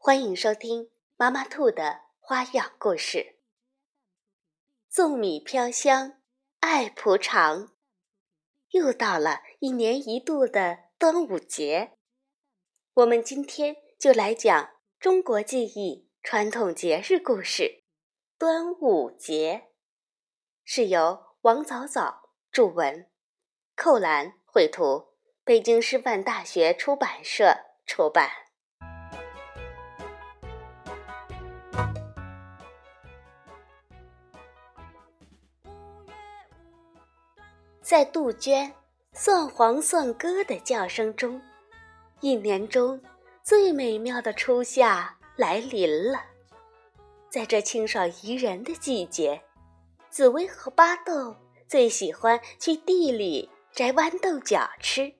欢迎收听妈妈兔的花样故事。粽米飘香，爱蒲长，又到了一年一度的端午节，我们今天就来讲中国记忆传统节日故事——端午节，是由王早早著文，寇兰绘图。北京师范大学出版社出版。在杜鹃“蒜黄蒜歌”的叫声中，一年中最美妙的初夏来临了。在这清爽宜人的季节，紫薇和巴豆最喜欢去地里摘豌豆角吃。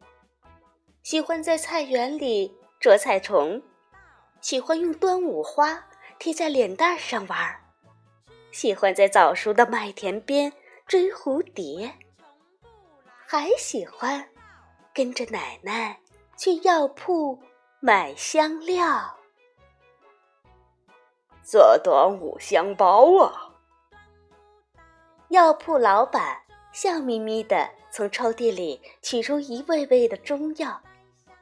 喜欢在菜园里捉菜虫，喜欢用端午花贴在脸蛋上玩，喜欢在早熟的麦田边追蝴蝶，还喜欢跟着奶奶去药铺买香料，做端午香包啊！药铺老板笑眯眯地从抽屉里取出一味味的中药。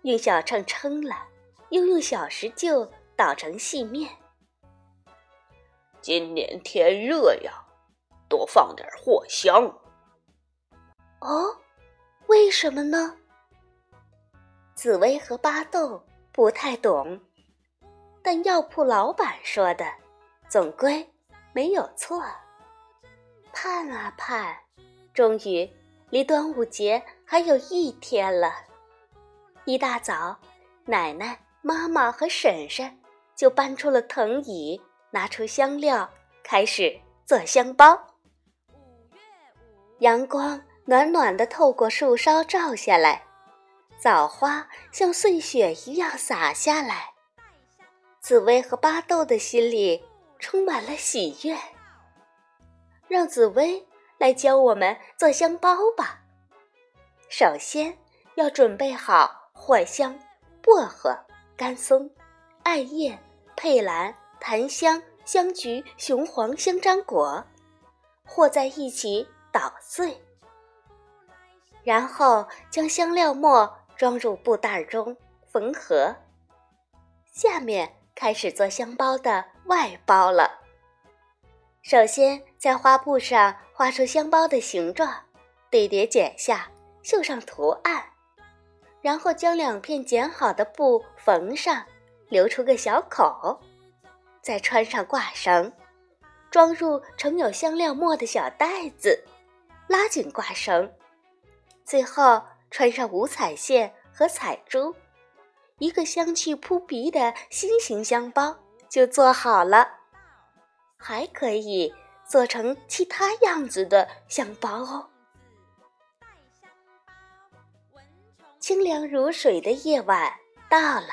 用小秤称了，又用小石臼捣成细面。今年天热呀，多放点藿香。哦，为什么呢？紫薇和巴豆不太懂，但药铺老板说的总归没有错。盼啊盼，终于离端午节还有一天了。一大早，奶奶、妈妈和婶婶就搬出了藤椅，拿出香料，开始做香包。阳光暖暖的透过树梢照下来，枣花像碎雪一样洒下来。紫薇和巴豆的心里充满了喜悦。让紫薇来教我们做香包吧。首先要准备好。藿香、薄荷、干松、艾叶、佩兰、檀香、香菊、雄黄、香樟果，和在一起捣碎，然后将香料末装入布袋中缝合。下面开始做香包的外包了。首先在花布上画出香包的形状，对叠剪下，绣上图案。然后将两片剪好的布缝上，留出个小口，再穿上挂绳，装入盛有香料末的小袋子，拉紧挂绳，最后穿上五彩线和彩珠，一个香气扑鼻的心形香包就做好了。还可以做成其他样子的香包哦。清凉如水的夜晚到了，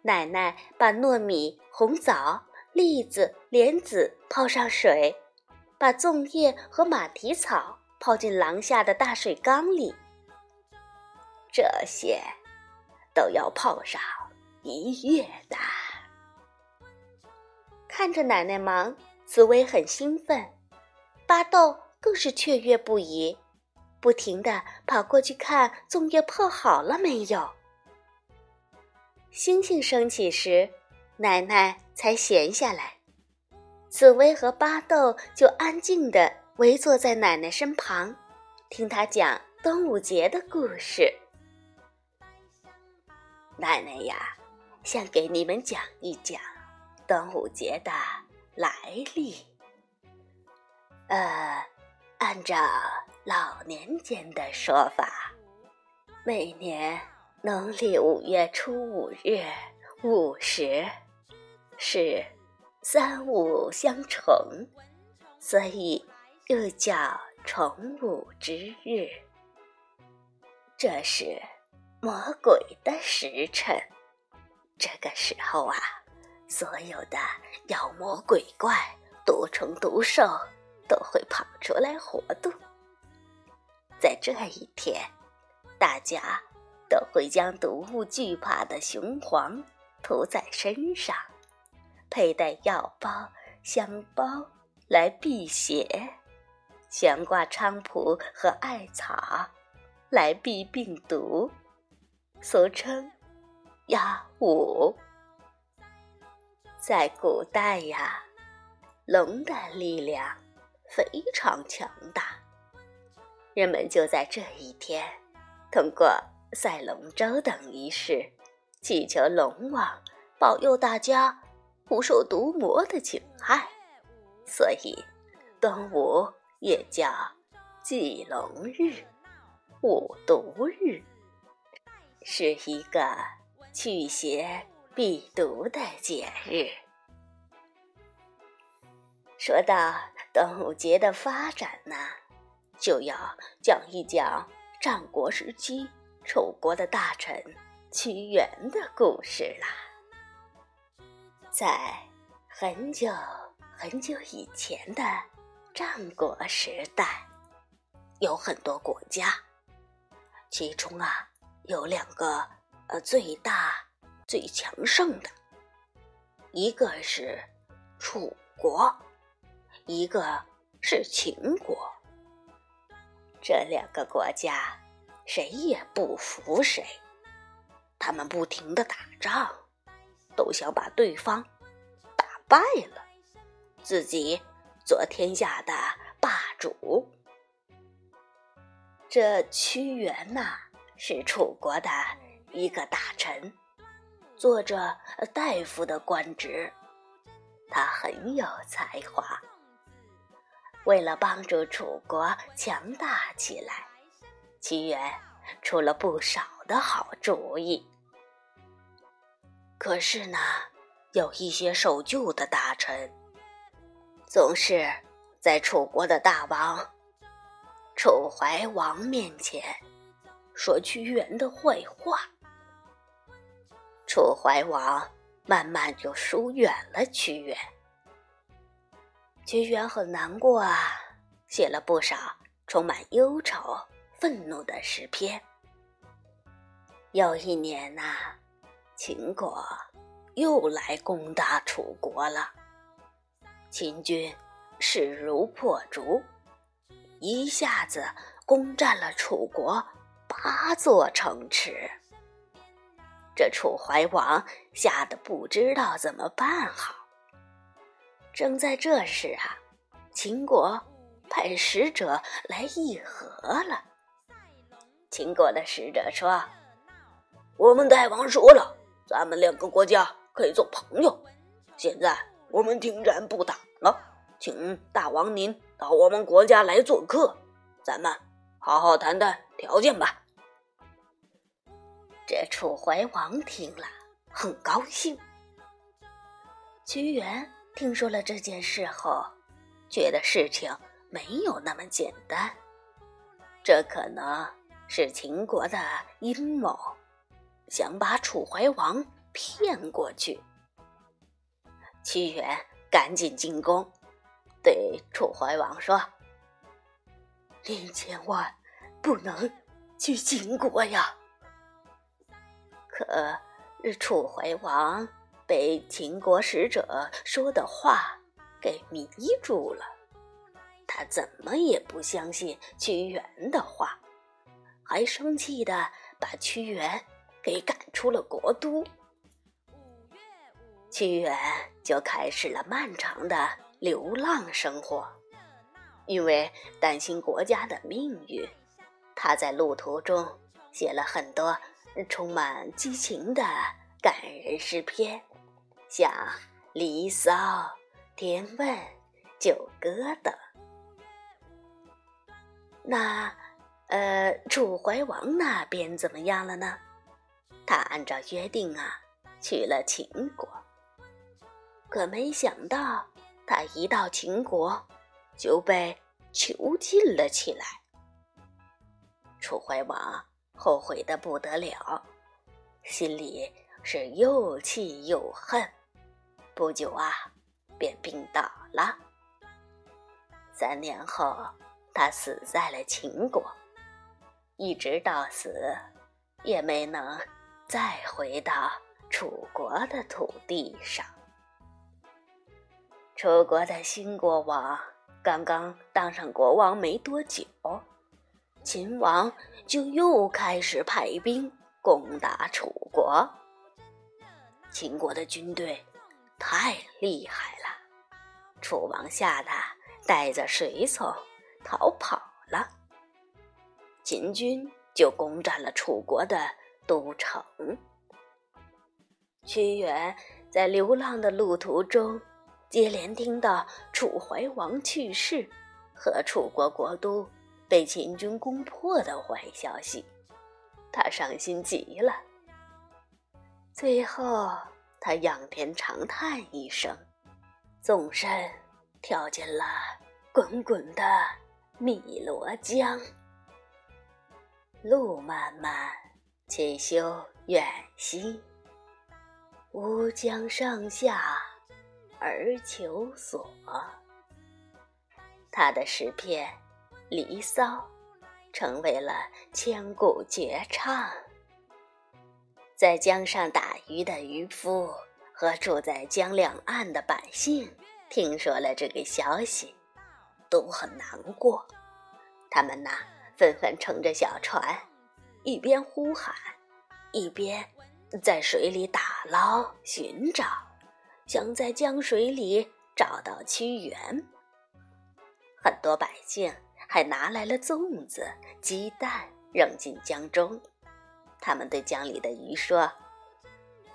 奶奶把糯米、红枣、栗子、莲子泡上水，把粽叶和马蹄草泡进廊下的大水缸里。这些都要泡上一月的。看着奶奶忙，紫薇很兴奋，巴豆更是雀跃不已。不停地跑过去看粽叶泡好了没有。星星升起时，奶奶才闲下来，紫薇和巴豆就安静地围坐在奶奶身旁，听她讲端午节的故事。奶奶呀，想给你们讲一讲端午节的来历。呃，按照。老年间的说法，每年农历五月初五日午时，是三五相乘，所以又叫重五之日。这是魔鬼的时辰，这个时候啊，所有的妖魔鬼怪、毒虫毒兽都会跑出来活动。在这一天，大家都会将毒物惧怕的雄黄涂在身上，佩戴药包、香包来辟邪，悬挂菖蒲和艾草来避病毒，俗称“压五”。在古代呀，龙的力量非常强大。人们就在这一天，通过赛龙舟等仪式，祈求龙王保佑大家不受毒魔的侵害，所以端午也叫祭龙日、五毒日，是一个驱邪避毒的节日。说到端午节的发展呢？就要讲一讲战国时期楚国的大臣屈原的故事啦。在很久很久以前的战国时代，有很多国家，其中啊有两个呃最大最强盛的，一个是楚国，一个是秦国。这两个国家，谁也不服谁，他们不停的打仗，都想把对方打败了，自己做天下的霸主。这屈原呐，是楚国的一个大臣，做着大夫的官职，他很有才华。为了帮助楚国强大起来，屈原出了不少的好主意。可是呢，有一些守旧的大臣，总是在楚国的大王楚怀王面前说屈原的坏话。楚怀王慢慢就疏远了屈原。屈原很难过啊，写了不少充满忧愁、愤怒的诗篇。有一年呐，秦国又来攻打楚国了，秦军势如破竹，一下子攻占了楚国八座城池。这楚怀王吓得不知道怎么办好。正在这时啊，秦国派使者来议和了。秦国的使者说：“我们大王说了，咱们两个国家可以做朋友。现在我们停战不打了，请大王您到我们国家来做客，咱们好好谈谈条件吧。”这楚怀王听了很高兴，屈原。听说了这件事后，觉得事情没有那么简单，这可能是秦国的阴谋，想把楚怀王骗过去。屈原赶紧进宫，对楚怀王说：“您千万不能去秦国呀！”可楚怀王。被秦国使者说的话给迷住了，他怎么也不相信屈原的话，还生气的把屈原给赶出了国都。屈原就开始了漫长的流浪生活，因为担心国家的命运，他在路途中写了很多充满激情的感人诗篇。像《离骚》《天问》《九歌》等。那，呃，楚怀王那边怎么样了呢？他按照约定啊，去了秦国。可没想到他一到秦国就被囚禁了起来。楚怀王后悔的不得了，心里是又气又恨。不久啊，便病倒了。三年后，他死在了秦国，一直到死，也没能再回到楚国的土地上。楚国的新国王刚刚当上国王没多久。秦王就又开始派兵攻打楚国。秦国的军队太厉害了，楚王吓得带着随从逃跑了。秦军就攻占了楚国的都城。屈原在流浪的路途中，接连听到楚怀王去世和楚国国都。被秦军攻破的坏消息，他伤心极了。最后，他仰天长叹一声，纵身跳进了滚滚的汨罗江。路漫漫其修远兮，吾将上下而求索。他的诗篇。《离骚》成为了千古绝唱。在江上打鱼的渔夫和住在江两岸的百姓，听说了这个消息，都很难过。他们呐，纷纷乘着小船，一边呼喊，一边在水里打捞寻找，想在江水里找到屈原。很多百姓。还拿来了粽子、鸡蛋，扔进江中。他们对江里的鱼说：“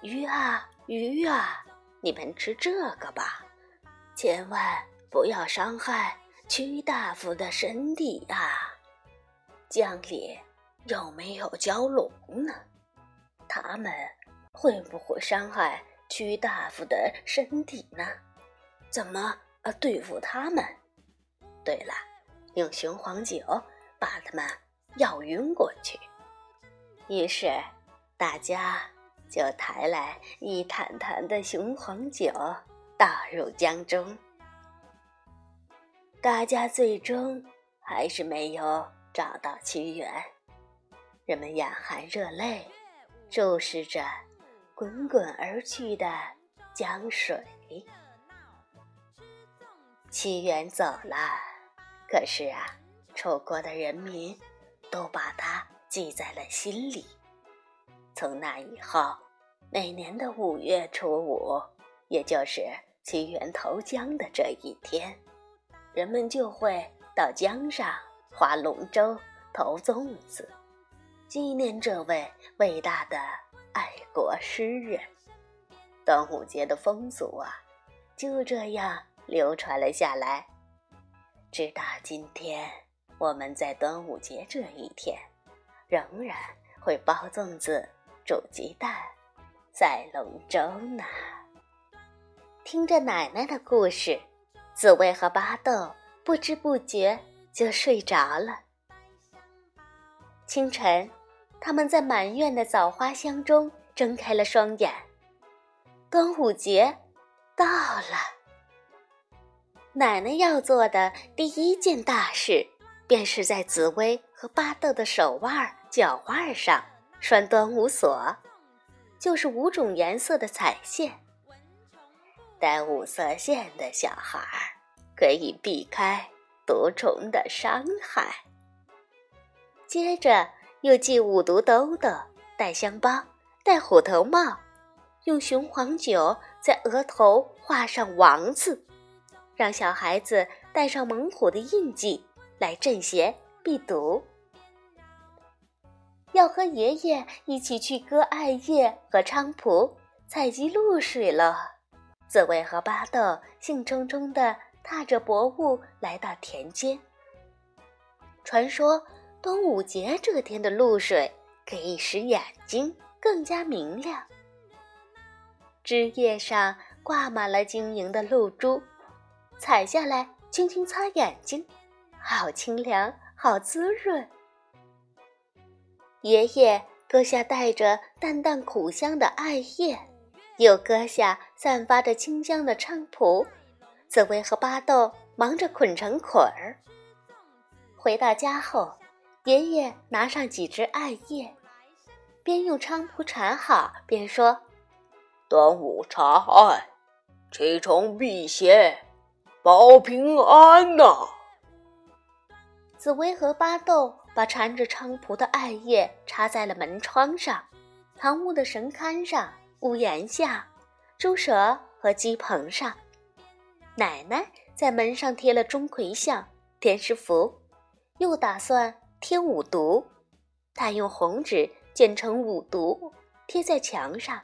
鱼啊，鱼啊，你们吃这个吧，千万不要伤害屈大夫的身体啊！江里有没有蛟龙呢？他们会不会伤害屈大夫的身体呢？怎么呃对付他们？对了。”用雄黄酒把他们药晕过去，于是大家就抬来一坛坛的雄黄酒倒入江中。大家最终还是没有找到屈原，人们眼含热泪，注视着滚滚而去的江水。屈原走了。可是啊，楚国的人民都把它记在了心里。从那以后，每年的五月初五，也就是屈原投江的这一天，人们就会到江上划龙舟、投粽子，纪念这位伟大的爱国诗人。端午节的风俗啊，就这样流传了下来。直到今天，我们在端午节这一天，仍然会包粽子、煮鸡蛋、赛龙舟呢。听着奶奶的故事，紫薇和巴豆不知不觉就睡着了。清晨，他们在满院的枣花香中睁开了双眼。端午节到了。奶奶要做的第一件大事，便是在紫薇和巴豆的手腕、脚腕上拴端午锁，就是五种颜色的彩线。带五色线的小孩可以避开毒虫的伤害。接着又系五毒兜兜，戴香包，戴虎头帽，用雄黄酒在额头画上王字。让小孩子带上猛虎的印记来镇邪避毒。要和爷爷一起去割艾叶和菖蒲，采集露水了。紫薇和巴豆兴冲冲地踏着薄雾来到田间。传说端午节这天的露水可以使眼睛更加明亮。枝叶上挂满了晶莹的露珠，采下来轻轻擦眼睛，好清凉，好滋润。爷爷割下带着淡淡苦香的艾叶，又割下散发着清香的菖蒲，紫薇和巴豆忙着捆成捆儿。回到家后，爷爷拿上几枝艾叶，边用菖蒲缠好，边说：“端午茶艾，驱虫辟邪，保平安呐。”紫薇和巴豆把缠着菖蒲的艾叶插在了门窗上、堂屋的神龛上、屋檐下、猪舍和鸡棚上。奶奶在门上贴了钟馗像、天师符。又打算贴五毒，他用红纸剪成五毒，贴在墙上，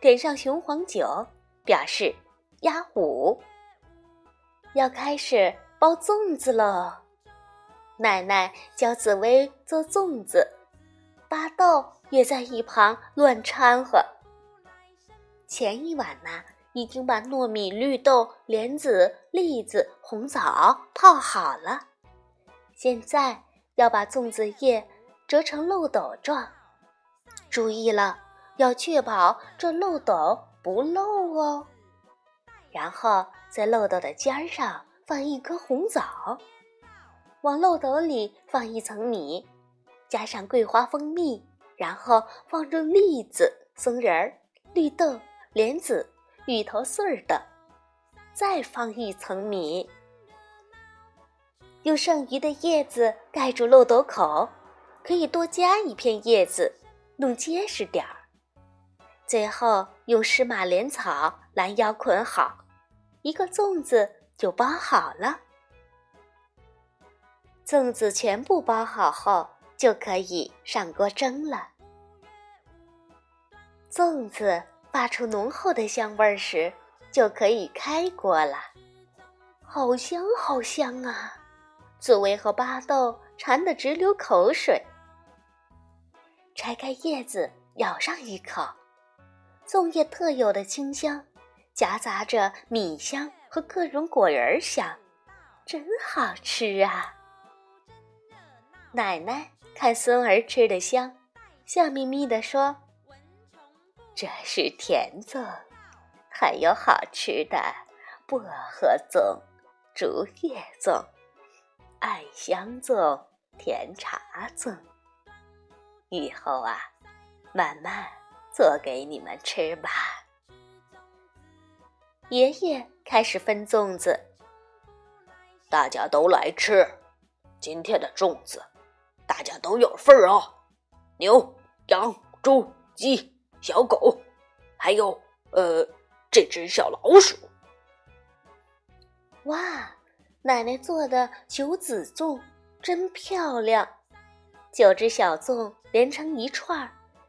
点上雄黄酒，表示压五。要开始包粽子喽！奶奶教紫薇做粽子，巴豆也在一旁乱掺和。前一晚呢，已经把糯米、绿豆、莲子、栗子、红枣泡好了。现在要把粽子叶折成漏斗状，注意了，要确保这漏斗不漏哦。然后在漏斗的尖儿上放一颗红枣，往漏斗里放一层米，加上桂花蜂蜜，然后放入栗子、松仁儿、绿豆、莲子、芋头碎儿等，再放一层米。用剩余的叶子盖住漏斗口，可以多加一片叶子，弄结实点儿。最后用湿马莲草拦腰捆好，一个粽子就包好了。粽子全部包好后，就可以上锅蒸了。粽子发出浓厚的香味儿时，就可以开锅了。好香，好香啊！紫薇和巴豆馋得直流口水。拆开叶子，咬上一口，粽叶特有的清香，夹杂着米香和各种果仁香，真好吃啊！奶奶看孙儿吃的香，笑眯眯地说：“这是甜粽，还有好吃的薄荷粽、竹叶粽。”艾香粽、甜茶粽，以后啊，慢慢做给你们吃吧。爷爷开始分粽子，大家都来吃。今天的粽子，大家都有份儿哦。牛、羊、猪、鸡、小狗，还有呃这只小老鼠。哇！奶奶做的九子粽真漂亮，九只小粽连成一串，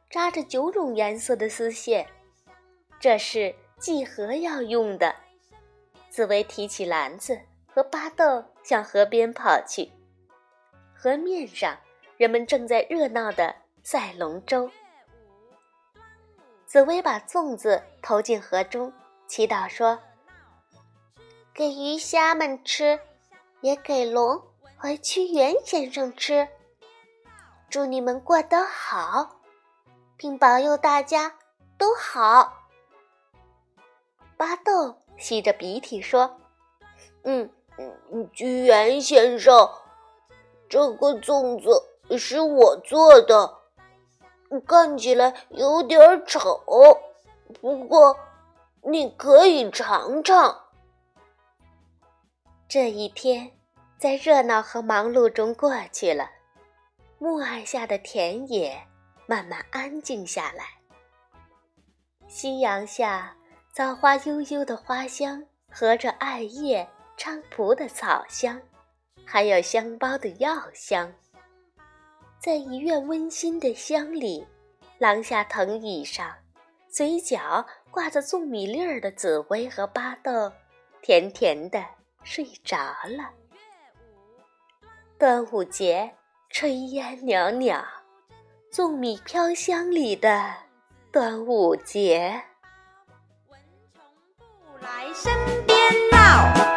扎着九种颜色的丝线，这是祭河要用的。紫薇提起篮子和巴豆向河边跑去，河面上人们正在热闹的赛龙舟。紫薇把粽子投进河中，祈祷说。给鱼虾们吃，也给龙和屈原先生吃。祝你们过得好，并保佑大家都好。巴豆吸着鼻涕说：“嗯嗯，屈原先生，这个粽子是我做的，看起来有点丑，不过你可以尝尝。”这一天，在热闹和忙碌中过去了。暮霭下的田野慢慢安静下来。夕阳下，枣花悠悠的花香和着艾叶、菖蒲的草香，还有香包的药香。在一院温馨的乡里，廊下藤椅上，嘴角挂着粽米粒儿的紫薇和巴豆，甜甜的。睡着了。端午节，炊烟袅袅，粽米飘香里的端午节。蚊虫不来身边闹。